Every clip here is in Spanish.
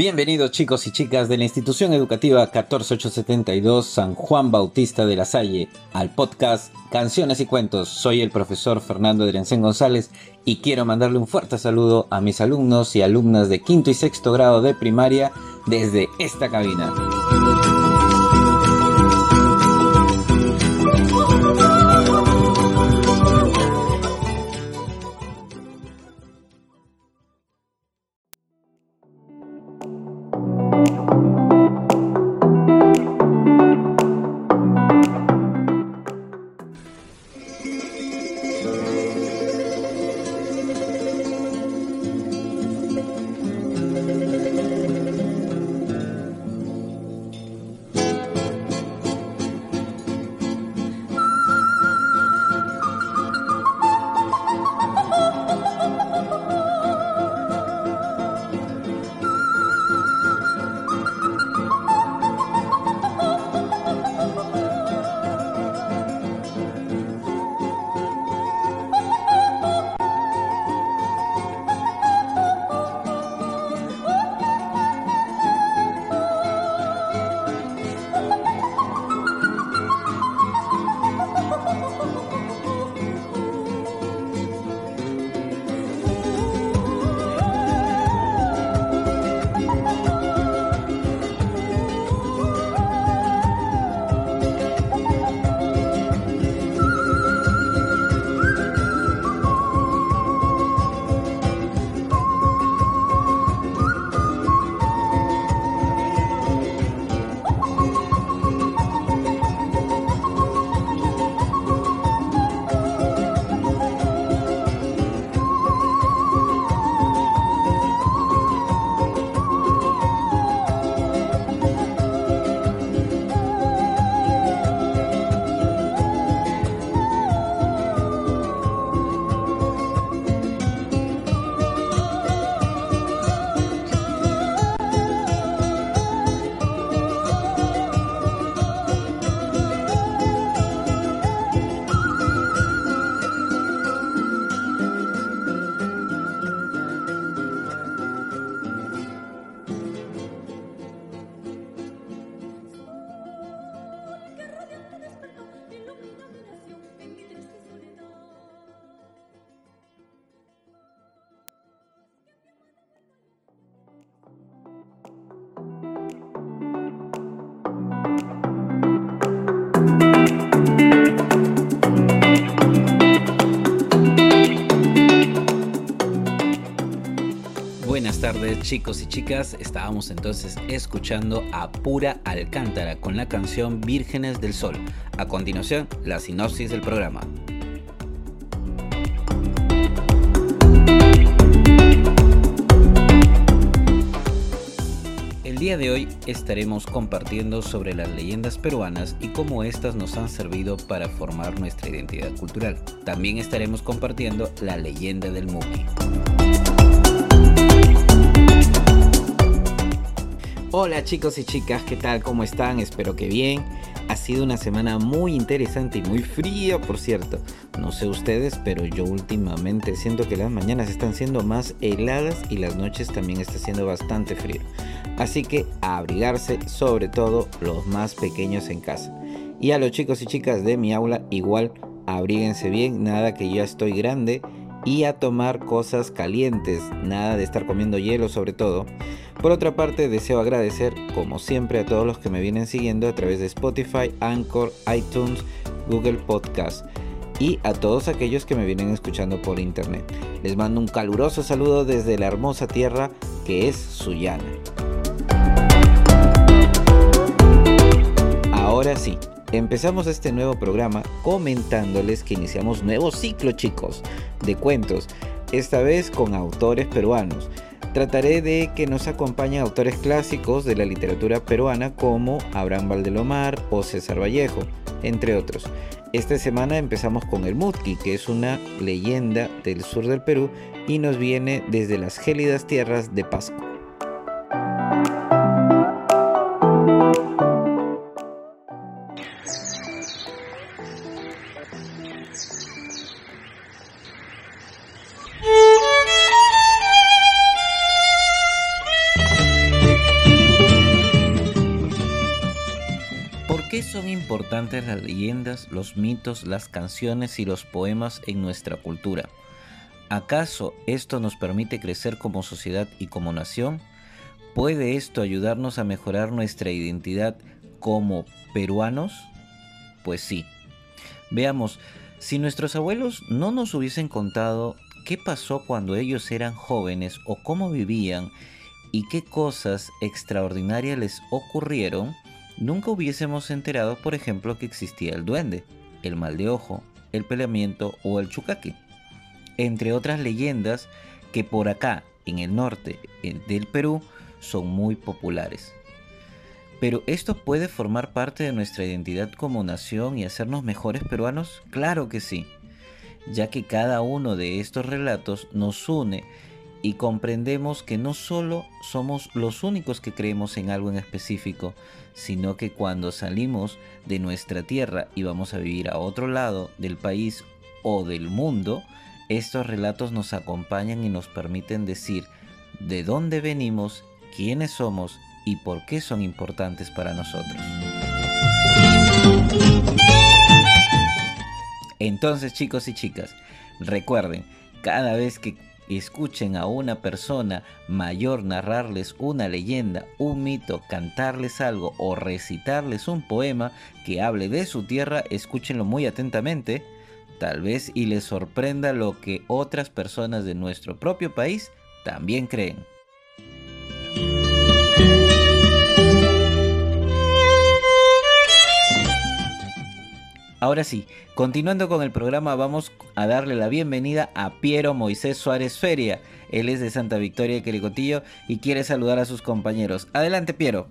Bienvenidos chicos y chicas de la institución educativa 14872 San Juan Bautista de la Salle al podcast Canciones y Cuentos. Soy el profesor Fernando Drensen González y quiero mandarle un fuerte saludo a mis alumnos y alumnas de quinto y sexto grado de primaria desde esta cabina. Chicos y chicas, estábamos entonces escuchando a Pura Alcántara con la canción Vírgenes del Sol. A continuación, la sinopsis del programa. El día de hoy estaremos compartiendo sobre las leyendas peruanas y cómo éstas nos han servido para formar nuestra identidad cultural. También estaremos compartiendo la leyenda del Muki. Hola chicos y chicas, ¿qué tal? ¿Cómo están? Espero que bien. Ha sido una semana muy interesante y muy fría, por cierto. No sé ustedes, pero yo últimamente siento que las mañanas están siendo más heladas y las noches también está siendo bastante frío. Así que abrigarse, sobre todo los más pequeños en casa. Y a los chicos y chicas de mi aula, igual abríguense bien, nada que ya estoy grande y a tomar cosas calientes, nada de estar comiendo hielo sobre todo. Por otra parte, deseo agradecer como siempre a todos los que me vienen siguiendo a través de Spotify, Anchor, iTunes, Google Podcast y a todos aquellos que me vienen escuchando por internet. Les mando un caluroso saludo desde la hermosa tierra que es Sullana. Ahora sí, Empezamos este nuevo programa comentándoles que iniciamos nuevo ciclo chicos de cuentos, esta vez con autores peruanos. Trataré de que nos acompañen autores clásicos de la literatura peruana como Abraham Valdelomar o César Vallejo, entre otros. Esta semana empezamos con el Mutki, que es una leyenda del sur del Perú y nos viene desde las gélidas tierras de Pasco. Las leyendas, los mitos, las canciones y los poemas en nuestra cultura? ¿Acaso esto nos permite crecer como sociedad y como nación? ¿Puede esto ayudarnos a mejorar nuestra identidad como peruanos? Pues sí. Veamos, si nuestros abuelos no nos hubiesen contado qué pasó cuando ellos eran jóvenes o cómo vivían y qué cosas extraordinarias les ocurrieron, nunca hubiésemos enterado, por ejemplo, que existía el duende, el mal de ojo, el peleamiento o el chucaque entre otras leyendas que por acá, en el norte eh, del Perú, son muy populares. Pero esto puede formar parte de nuestra identidad como nación y hacernos mejores peruanos? Claro que sí, ya que cada uno de estos relatos nos une y comprendemos que no solo somos los únicos que creemos en algo en específico, sino que cuando salimos de nuestra tierra y vamos a vivir a otro lado del país o del mundo, estos relatos nos acompañan y nos permiten decir de dónde venimos, quiénes somos y por qué son importantes para nosotros. Entonces chicos y chicas, recuerden, cada vez que escuchen a una persona mayor narrarles una leyenda, un mito, cantarles algo o recitarles un poema que hable de su tierra, escúchenlo muy atentamente tal vez y les sorprenda lo que otras personas de nuestro propio país también creen. Ahora sí, continuando con el programa, vamos a darle la bienvenida a Piero Moisés Suárez Feria. Él es de Santa Victoria de Quericotillo y quiere saludar a sus compañeros. Adelante, Piero.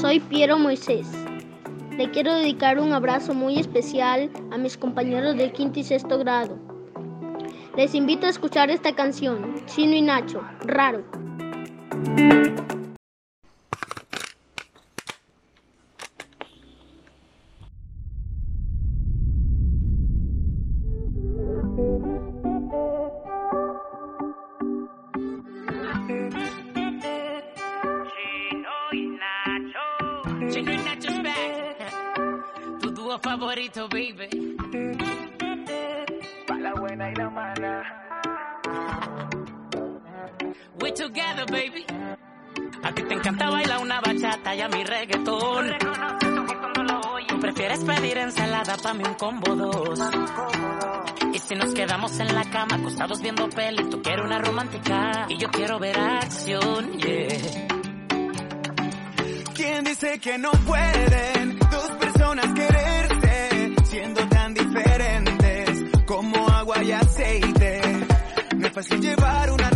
Soy Piero Moisés. Le quiero dedicar un abrazo muy especial a mis compañeros de quinto y sexto grado. Les invito a escuchar esta canción, Chino y Nacho, Raro. Combo dos. Y si nos quedamos en la cama acostados viendo peli, tú quieres una romántica y yo quiero ver acción. ¿Quién dice que no pueden dos personas quererse siendo tan diferentes como agua y aceite? No es fácil llevar una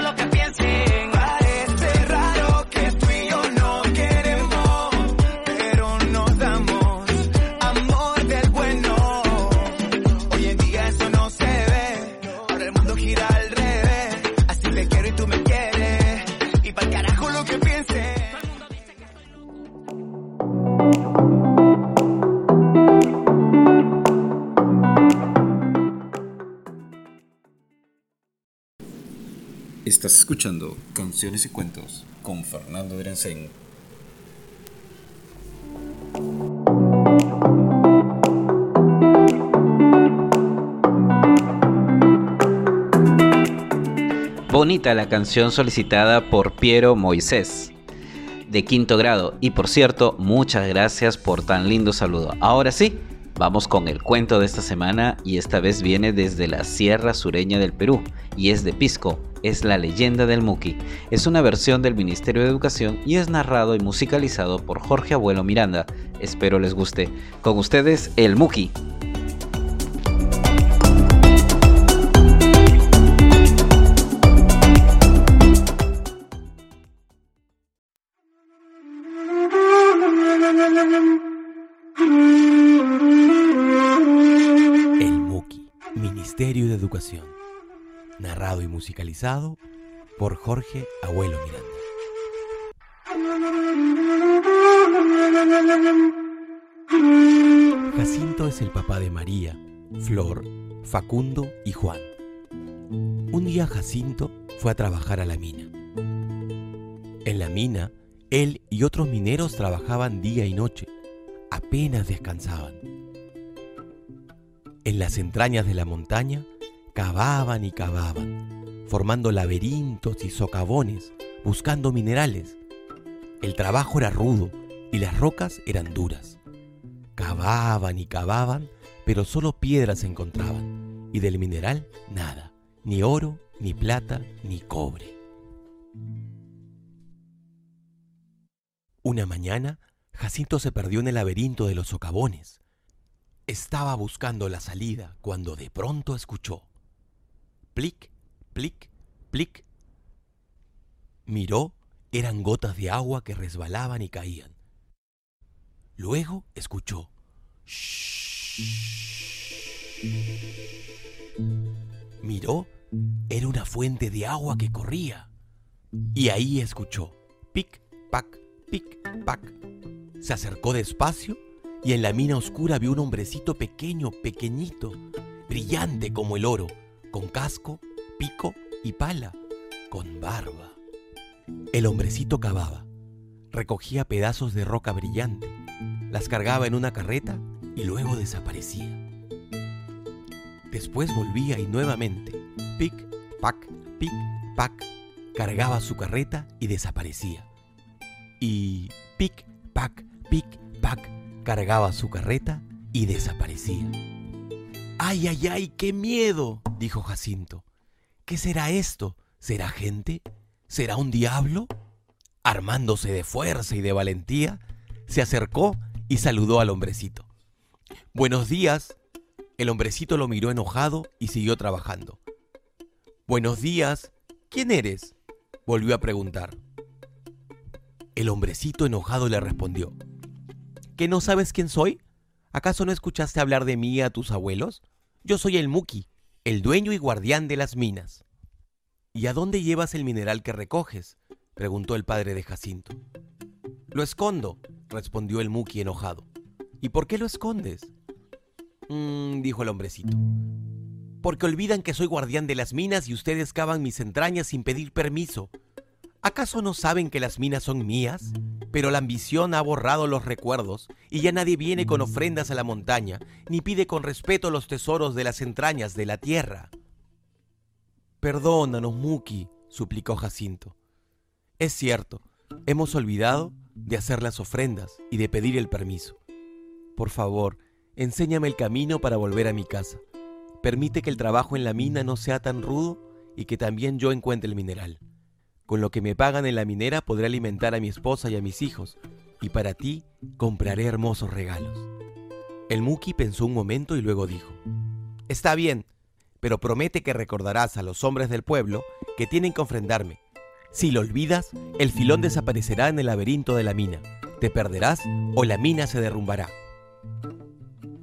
lo que y Cuentos con Fernando Drensen. Bonita la canción solicitada por Piero Moisés, de quinto grado. Y por cierto, muchas gracias por tan lindo saludo. Ahora sí, vamos con el cuento de esta semana y esta vez viene desde la Sierra Sureña del Perú y es de Pisco, es La leyenda del Muki. Es una versión del Ministerio de Educación y es narrado y musicalizado por Jorge Abuelo Miranda. Espero les guste. Con ustedes, El Muki. El Muki, Ministerio de Educación. Narrado y musicalizado por Jorge Abuelo Miranda. Jacinto es el papá de María, Flor, Facundo y Juan. Un día Jacinto fue a trabajar a la mina. En la mina, él y otros mineros trabajaban día y noche, apenas descansaban. En las entrañas de la montaña, cavaban y cavaban, formando laberintos y socavones, buscando minerales. El trabajo era rudo y las rocas eran duras. Cavaban y cavaban, pero solo piedras encontraban, y del mineral nada, ni oro, ni plata, ni cobre. Una mañana, Jacinto se perdió en el laberinto de los socavones. Estaba buscando la salida cuando de pronto escuchó. Plic, plic, plic. Miró, eran gotas de agua que resbalaban y caían. Luego escuchó. Miró, era una fuente de agua que corría. Y ahí escuchó. Pic, pac, pic, pac. Se acercó despacio y en la mina oscura vio un hombrecito pequeño, pequeñito, brillante como el oro, con casco, pico y pala, con barba. El hombrecito cavaba, recogía pedazos de roca brillante, las cargaba en una carreta y luego desaparecía. Después volvía y nuevamente, pic, pac, pic, pac, cargaba su carreta y desaparecía. Y pic, pac, pic, pac, cargaba su carreta y desaparecía. ¡Ay, ay, ay, qué miedo! dijo Jacinto. ¿Qué será esto? ¿Será gente? ¿Será un diablo? Armándose de fuerza y de valentía, se acercó y saludó al hombrecito. Buenos días. El hombrecito lo miró enojado y siguió trabajando. Buenos días. ¿Quién eres? volvió a preguntar. El hombrecito enojado le respondió. ¿Que no sabes quién soy? ¿Acaso no escuchaste hablar de mí a tus abuelos? Yo soy el Muki, el dueño y guardián de las minas. ¿Y a dónde llevas el mineral que recoges? preguntó el padre de Jacinto. Lo escondo, respondió el Muki enojado. ¿Y por qué lo escondes? Mmm, dijo el hombrecito. Porque olvidan que soy guardián de las minas y ustedes cavan mis entrañas sin pedir permiso. ¿Acaso no saben que las minas son mías? Pero la ambición ha borrado los recuerdos y ya nadie viene con ofrendas a la montaña, ni pide con respeto los tesoros de las entrañas de la tierra. Perdónanos, Muki, suplicó Jacinto. Es cierto, hemos olvidado de hacer las ofrendas y de pedir el permiso. Por favor, enséñame el camino para volver a mi casa. Permite que el trabajo en la mina no sea tan rudo y que también yo encuentre el mineral. Con lo que me pagan en la minera podré alimentar a mi esposa y a mis hijos, y para ti compraré hermosos regalos. El Muki pensó un momento y luego dijo, Está bien, pero promete que recordarás a los hombres del pueblo que tienen que ofrendarme. Si lo olvidas, el filón desaparecerá en el laberinto de la mina, te perderás o la mina se derrumbará.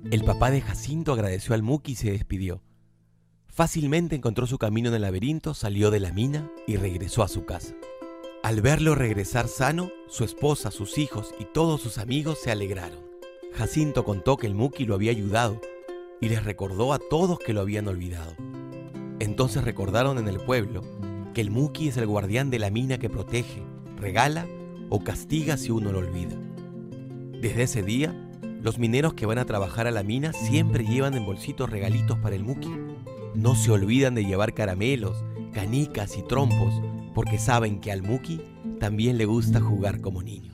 El papá de Jacinto agradeció al Muki y se despidió. Fácilmente encontró su camino en el laberinto, salió de la mina y regresó a su casa. Al verlo regresar sano, su esposa, sus hijos y todos sus amigos se alegraron. Jacinto contó que el Muki lo había ayudado y les recordó a todos que lo habían olvidado. Entonces recordaron en el pueblo que el Muki es el guardián de la mina que protege, regala o castiga si uno lo olvida. Desde ese día, los mineros que van a trabajar a la mina siempre llevan en bolsitos regalitos para el Muki. No se olvidan de llevar caramelos, canicas y trompos, porque saben que al Muki también le gusta jugar como niño.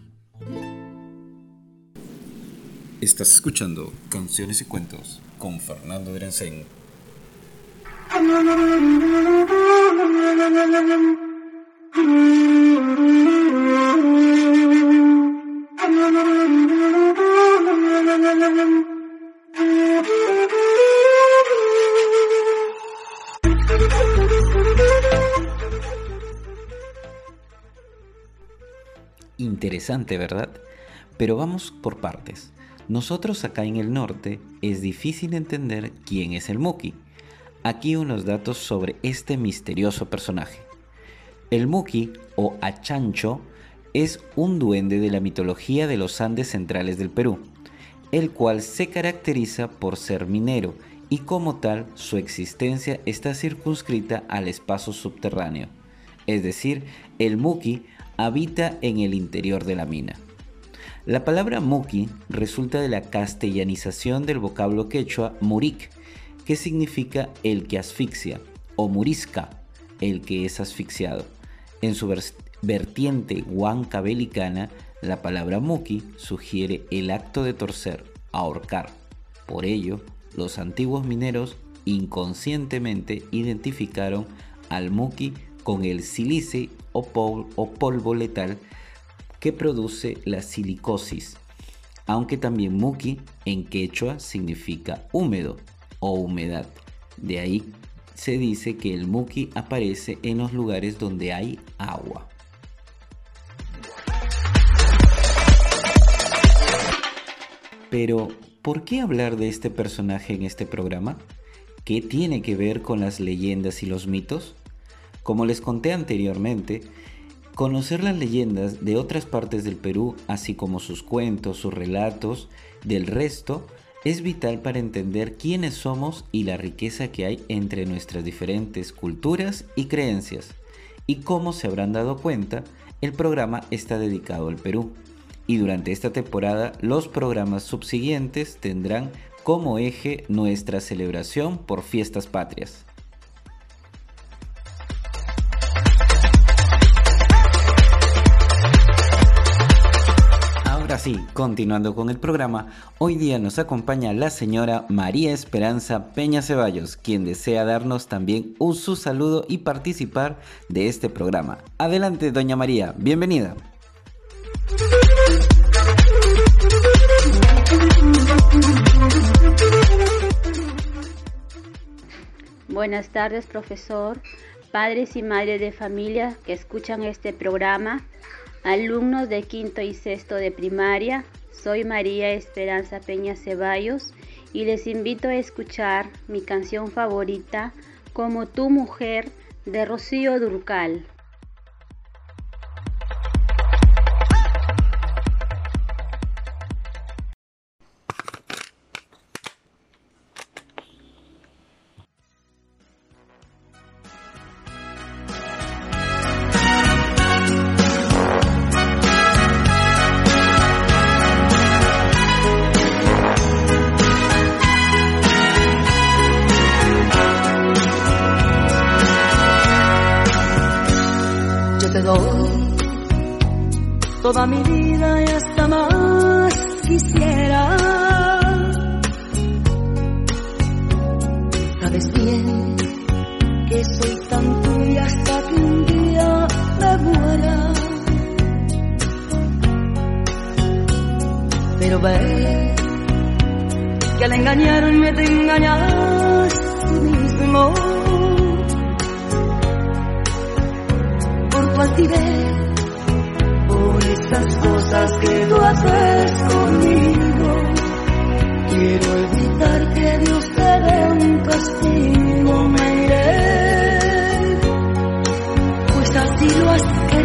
Estás escuchando Canciones y Cuentos con Fernando Drensen. Interesante, ¿verdad? Pero vamos por partes. Nosotros acá en el norte es difícil entender quién es el Muki. Aquí unos datos sobre este misterioso personaje. El Muki o Achancho es un duende de la mitología de los Andes centrales del Perú, el cual se caracteriza por ser minero y como tal su existencia está circunscrita al espacio subterráneo. Es decir, el Muki habita en el interior de la mina. La palabra Muki resulta de la castellanización del vocablo quechua murik, que significa el que asfixia, o murisca, el que es asfixiado. En su vertiente huancabelicana, la palabra muki sugiere el acto de torcer, ahorcar. Por ello, los antiguos mineros inconscientemente identificaron al muki con el silice o, polvo letal que produce la silicosis, aunque también muki en quechua significa húmedo o humedad. De ahí se dice que el muki aparece en los lugares donde hay agua. Pero, ¿por qué hablar de este personaje en este programa? ¿Qué tiene que ver con las leyendas y los mitos? Como les conté anteriormente, conocer las leyendas de otras partes del Perú, así como sus cuentos, sus relatos del resto, es vital para entender quiénes somos y la riqueza que hay entre nuestras diferentes culturas y creencias. Y como se habrán dado cuenta, el programa está dedicado al Perú y durante esta temporada los programas subsiguientes tendrán como eje nuestra celebración por fiestas patrias. Sí, continuando con el programa, hoy día nos acompaña la señora María Esperanza Peña Ceballos, quien desea darnos también un su saludo y participar de este programa. Adelante, doña María, bienvenida. Buenas tardes, profesor, padres y madres de familia que escuchan este programa, alumnos de quinto y sexto de primaria. Soy María Esperanza Peña Ceballos y les invito a escuchar mi canción favorita, Como tu mujer, de Rocío Durcal.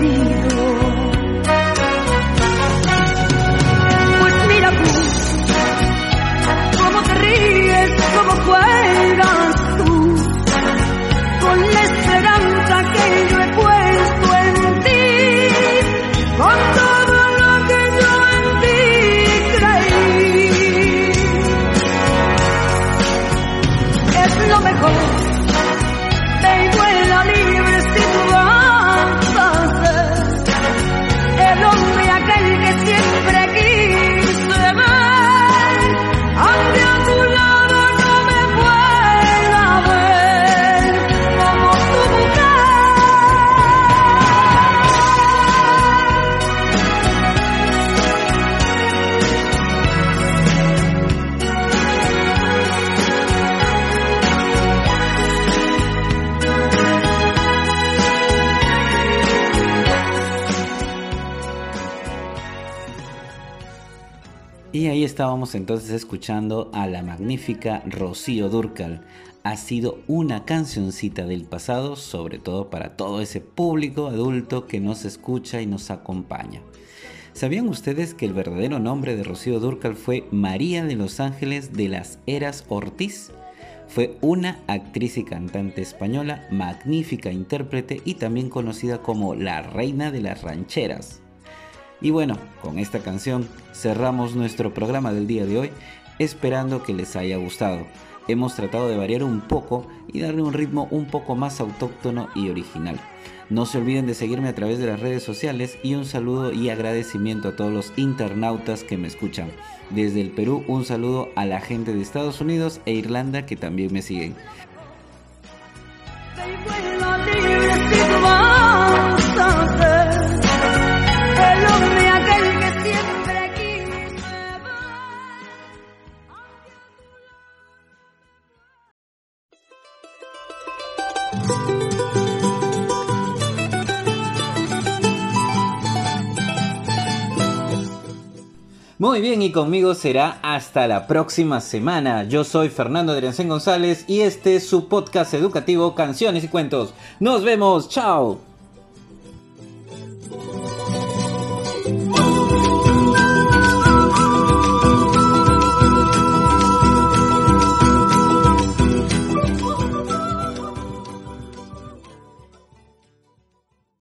Querido. Estábamos entonces escuchando a la magnífica Rocío Durcal. Ha sido una cancioncita del pasado, sobre todo para todo ese público adulto que nos escucha y nos acompaña. ¿Sabían ustedes que el verdadero nombre de Rocío Durcal fue María de los Ángeles de las Heras Ortiz? Fue una actriz y cantante española, magnífica intérprete y también conocida como la reina de las rancheras. Y bueno, con esta canción cerramos nuestro programa del día de hoy, esperando que les haya gustado. Hemos tratado de variar un poco y darle un ritmo un poco más autóctono y original. No se olviden de seguirme a través de las redes sociales y un saludo y agradecimiento a todos los internautas que me escuchan. Desde el Perú un saludo a la gente de Estados Unidos e Irlanda que también me siguen. Muy bien, y conmigo será hasta la próxima semana. Yo soy Fernando Adriancén González y este es su podcast educativo Canciones y Cuentos. Nos vemos, chao.